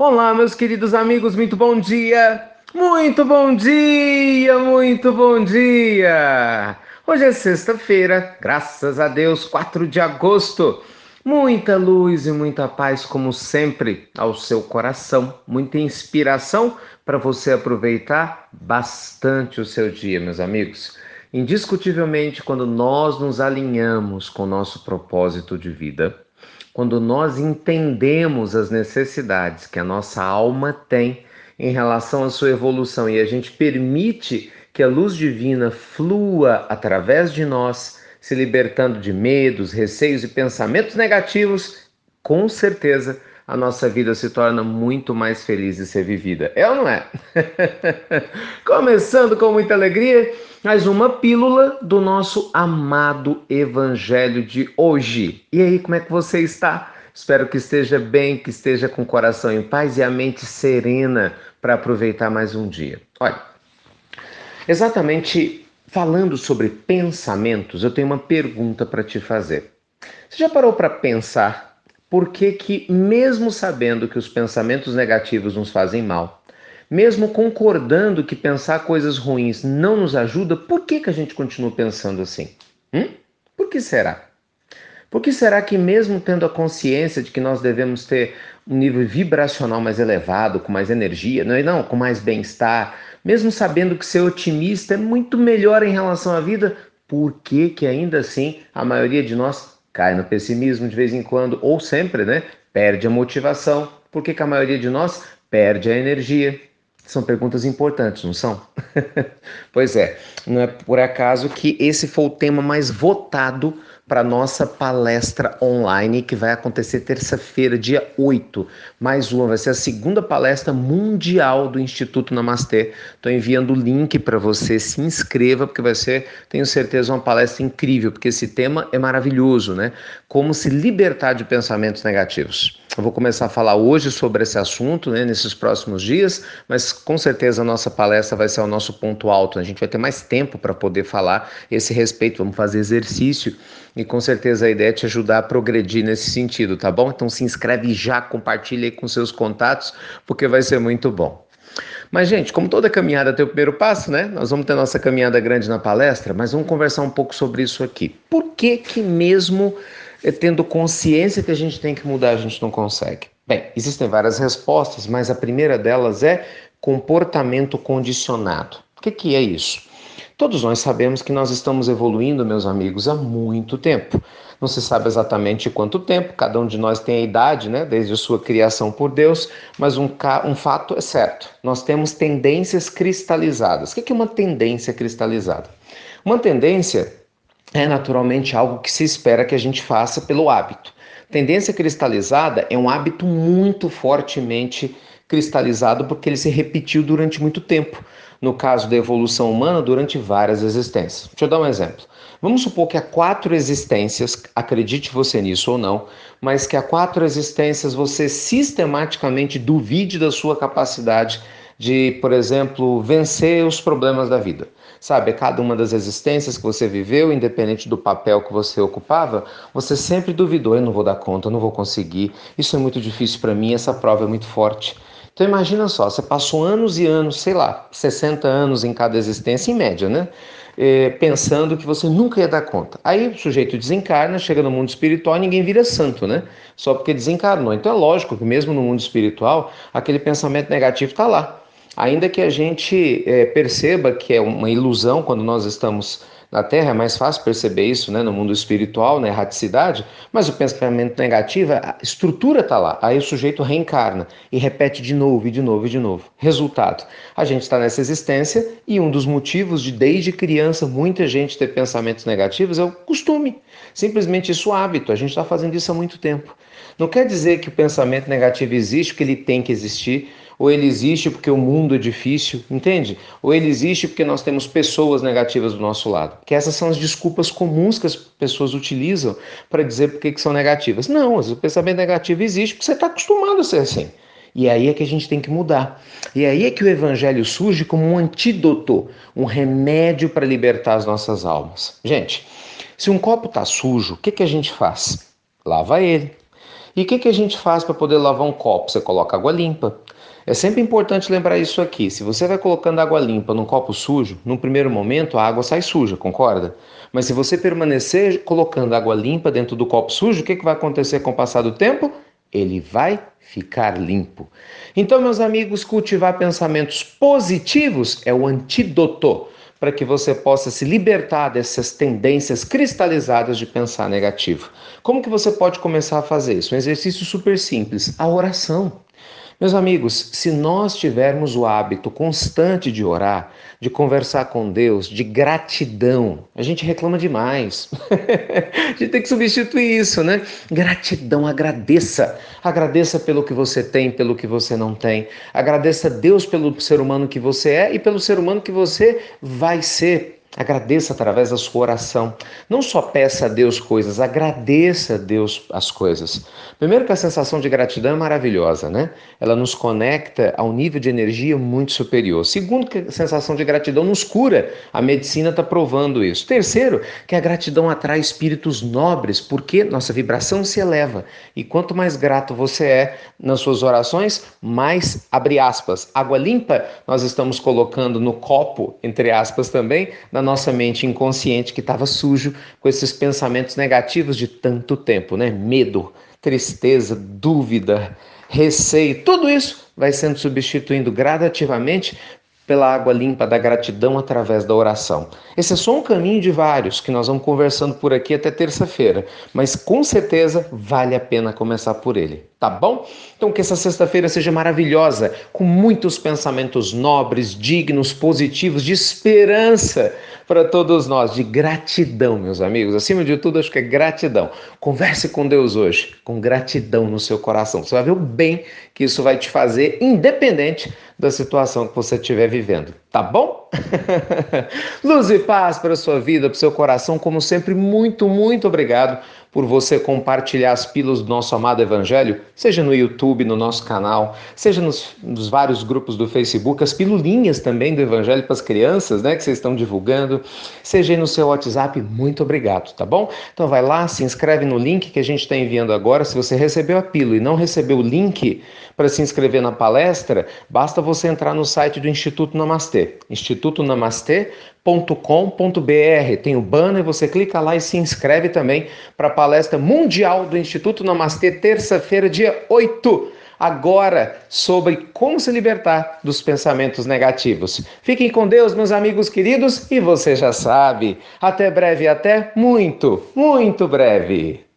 Olá, meus queridos amigos, muito bom dia! Muito bom dia, muito bom dia! Hoje é sexta-feira, graças a Deus, 4 de agosto. Muita luz e muita paz, como sempre, ao seu coração. Muita inspiração para você aproveitar bastante o seu dia, meus amigos. Indiscutivelmente, quando nós nos alinhamos com o nosso propósito de vida, quando nós entendemos as necessidades que a nossa alma tem em relação à sua evolução e a gente permite que a luz divina flua através de nós, se libertando de medos, receios e pensamentos negativos, com certeza a nossa vida se torna muito mais feliz de ser vivida. É ou não é? Começando com muita alegria, mais uma pílula do nosso amado evangelho de hoje. E aí, como é que você está? Espero que esteja bem, que esteja com o coração em paz e a mente serena para aproveitar mais um dia. Olha, exatamente falando sobre pensamentos, eu tenho uma pergunta para te fazer. Você já parou para pensar por que, que, mesmo sabendo que os pensamentos negativos nos fazem mal, mesmo concordando que pensar coisas ruins não nos ajuda, por que, que a gente continua pensando assim? Hum? Por que será? Por que será que, mesmo tendo a consciência de que nós devemos ter um nível vibracional mais elevado, com mais energia, não, é não com mais bem-estar, mesmo sabendo que ser otimista é muito melhor em relação à vida, por que, que ainda assim a maioria de nós cai no pessimismo de vez em quando, ou sempre, né? Perde a motivação. Por que, que a maioria de nós perde a energia? São perguntas importantes, não são? pois é, não é por acaso que esse foi o tema mais votado para nossa palestra online que vai acontecer terça-feira, dia 8. Mais uma, vai ser a segunda palestra mundial do Instituto Namastê. Estou enviando o link para você, se inscreva, porque vai ser, tenho certeza, uma palestra incrível, porque esse tema é maravilhoso, né? Como se libertar de pensamentos negativos. Eu vou começar a falar hoje sobre esse assunto, né, nesses próximos dias, mas com certeza a nossa palestra vai ser o nosso ponto alto. A gente vai ter mais tempo para poder falar esse respeito, vamos fazer exercício e com certeza a ideia é te ajudar a progredir nesse sentido, tá bom? Então se inscreve já, compartilha aí com seus contatos, porque vai ser muito bom. Mas, gente, como toda caminhada tem o primeiro passo, né? Nós vamos ter nossa caminhada grande na palestra, mas vamos conversar um pouco sobre isso aqui. Por que que mesmo tendo consciência que a gente tem que mudar, a gente não consegue? Bem, existem várias respostas, mas a primeira delas é comportamento condicionado. O que, que é isso? Todos nós sabemos que nós estamos evoluindo, meus amigos, há muito tempo. Não se sabe exatamente quanto tempo, cada um de nós tem a idade, né, desde a sua criação por Deus, mas um, um fato é certo: nós temos tendências cristalizadas. O que é uma tendência cristalizada? Uma tendência é naturalmente algo que se espera que a gente faça pelo hábito. Tendência cristalizada é um hábito muito fortemente cristalizado porque ele se repetiu durante muito tempo. No caso da evolução humana, durante várias existências. Deixa eu dar um exemplo. Vamos supor que há quatro existências, acredite você nisso ou não, mas que há quatro existências você sistematicamente duvide da sua capacidade de, por exemplo, vencer os problemas da vida. Sabe, cada uma das existências que você viveu, independente do papel que você ocupava, você sempre duvidou: eu não vou dar conta, eu não vou conseguir, isso é muito difícil para mim, essa prova é muito forte. Então imagina só, você passou anos e anos, sei lá, 60 anos em cada existência, em média, né? É, pensando que você nunca ia dar conta. Aí o sujeito desencarna, chega no mundo espiritual e ninguém vira santo, né? Só porque desencarnou. Então é lógico que mesmo no mundo espiritual, aquele pensamento negativo está lá. Ainda que a gente é, perceba que é uma ilusão quando nós estamos na Terra, é mais fácil perceber isso né, no mundo espiritual, na erraticidade, mas o pensamento negativo, a estrutura está lá. Aí o sujeito reencarna e repete de novo, e de novo, e de novo. Resultado: a gente está nessa existência e um dos motivos de, desde criança, muita gente ter pensamentos negativos é o costume. Simplesmente isso é hábito. A gente está fazendo isso há muito tempo. Não quer dizer que o pensamento negativo existe, que ele tem que existir ou ele existe porque o mundo é difícil, entende? Ou ele existe porque nós temos pessoas negativas do nosso lado. Que essas são as desculpas comuns que as pessoas utilizam para dizer por que são negativas. Não, o pensamento negativo existe porque você está acostumado a ser assim. E aí é que a gente tem que mudar. E aí é que o evangelho surge como um antídoto, um remédio para libertar as nossas almas. Gente, se um copo está sujo, o que, que a gente faz? Lava ele. E o que, que a gente faz para poder lavar um copo? Você coloca água limpa. É sempre importante lembrar isso aqui. Se você vai colocando água limpa num copo sujo, num primeiro momento a água sai suja, concorda? Mas se você permanecer colocando água limpa dentro do copo sujo, o que, que vai acontecer com o passar do tempo? Ele vai ficar limpo. Então, meus amigos, cultivar pensamentos positivos é o antídoto para que você possa se libertar dessas tendências cristalizadas de pensar negativo. Como que você pode começar a fazer isso? Um exercício super simples, a oração. Meus amigos, se nós tivermos o hábito constante de orar, de conversar com Deus, de gratidão, a gente reclama demais. a gente tem que substituir isso, né? Gratidão, agradeça. Agradeça pelo que você tem, pelo que você não tem. Agradeça a Deus pelo ser humano que você é e pelo ser humano que você vai ser. Agradeça através da sua oração. Não só peça a Deus coisas, agradeça a Deus as coisas. Primeiro que a sensação de gratidão é maravilhosa, né? Ela nos conecta a um nível de energia muito superior. Segundo que a sensação de gratidão nos cura. A medicina está provando isso. Terceiro, que a gratidão atrai espíritos nobres, porque nossa vibração se eleva. E quanto mais grato você é nas suas orações, mais, abre aspas, água limpa nós estamos colocando no copo, entre aspas também, na nossa mente inconsciente que estava sujo com esses pensamentos negativos de tanto tempo, né? Medo, tristeza, dúvida, receio, tudo isso vai sendo substituindo gradativamente pela água limpa da gratidão através da oração. Esse é só um caminho de vários que nós vamos conversando por aqui até terça-feira, mas com certeza vale a pena começar por ele, tá bom? Então que essa sexta-feira seja maravilhosa, com muitos pensamentos nobres, dignos, positivos, de esperança para todos nós, de gratidão, meus amigos. Acima de tudo, acho que é gratidão. Converse com Deus hoje, com gratidão no seu coração. Você vai ver o bem que isso vai te fazer, independente da situação que você estiver vivendo. Tá bom? Luz e paz para a sua vida, para o seu coração. Como sempre, muito, muito obrigado por você compartilhar as pílulas do nosso amado Evangelho, seja no YouTube, no nosso canal, seja nos, nos vários grupos do Facebook, as pilulinhas também do Evangelho para as crianças, né, que vocês estão divulgando, seja aí no seu WhatsApp. Muito obrigado, tá bom? Então vai lá, se inscreve no link que a gente está enviando agora. Se você recebeu a pílula e não recebeu o link para se inscrever na palestra, basta você entrar no site do Instituto Namastê Namastê, institutonamastê.com.br. Tem o banner, você clica lá e se inscreve também para a palestra mundial do Instituto Namastê, terça-feira, dia 8 agora sobre como se libertar dos pensamentos negativos. Fiquem com Deus, meus amigos queridos, e você já sabe. Até breve, até muito, muito breve.